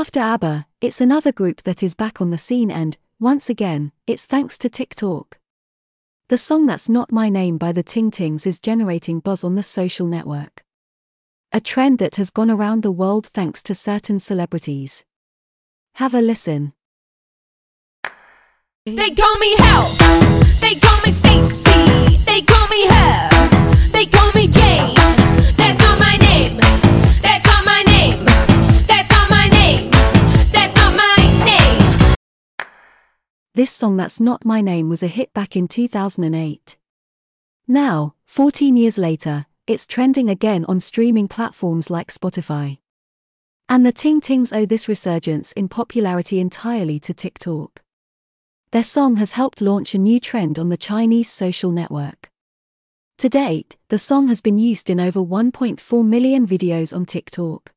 After ABBA, it's another group that is back on the scene and, once again, it's thanks to TikTok. The song That's Not My Name by the Ting Tings is generating buzz on the social network. A trend that has gone around the world thanks to certain celebrities. Have a listen. They call me Help. They call me. This song That's Not My Name was a hit back in 2008. Now, 14 years later, it's trending again on streaming platforms like Spotify. And the Ting Tings owe this resurgence in popularity entirely to TikTok. Their song has helped launch a new trend on the Chinese social network. To date, the song has been used in over 1.4 million videos on TikTok.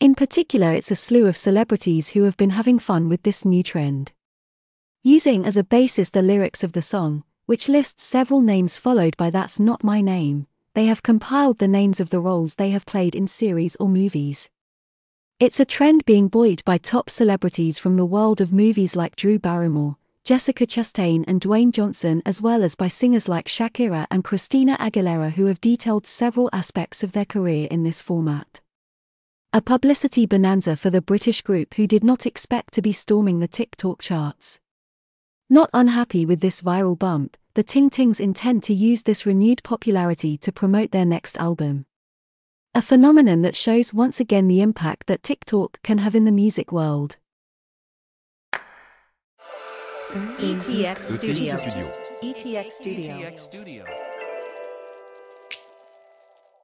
In particular, it's a slew of celebrities who have been having fun with this new trend. Using as a basis the lyrics of the song, which lists several names followed by That's Not My Name, they have compiled the names of the roles they have played in series or movies. It's a trend being buoyed by top celebrities from the world of movies like Drew Barrymore, Jessica Chastain, and Dwayne Johnson, as well as by singers like Shakira and Christina Aguilera, who have detailed several aspects of their career in this format. A publicity bonanza for the British group who did not expect to be storming the TikTok charts. Not unhappy with this viral bump, the Ting Tings intend to use this renewed popularity to promote their next album. A phenomenon that shows once again the impact that TikTok can have in the music world. ETX Studio. Studio. ETX Studio. ETX Studio.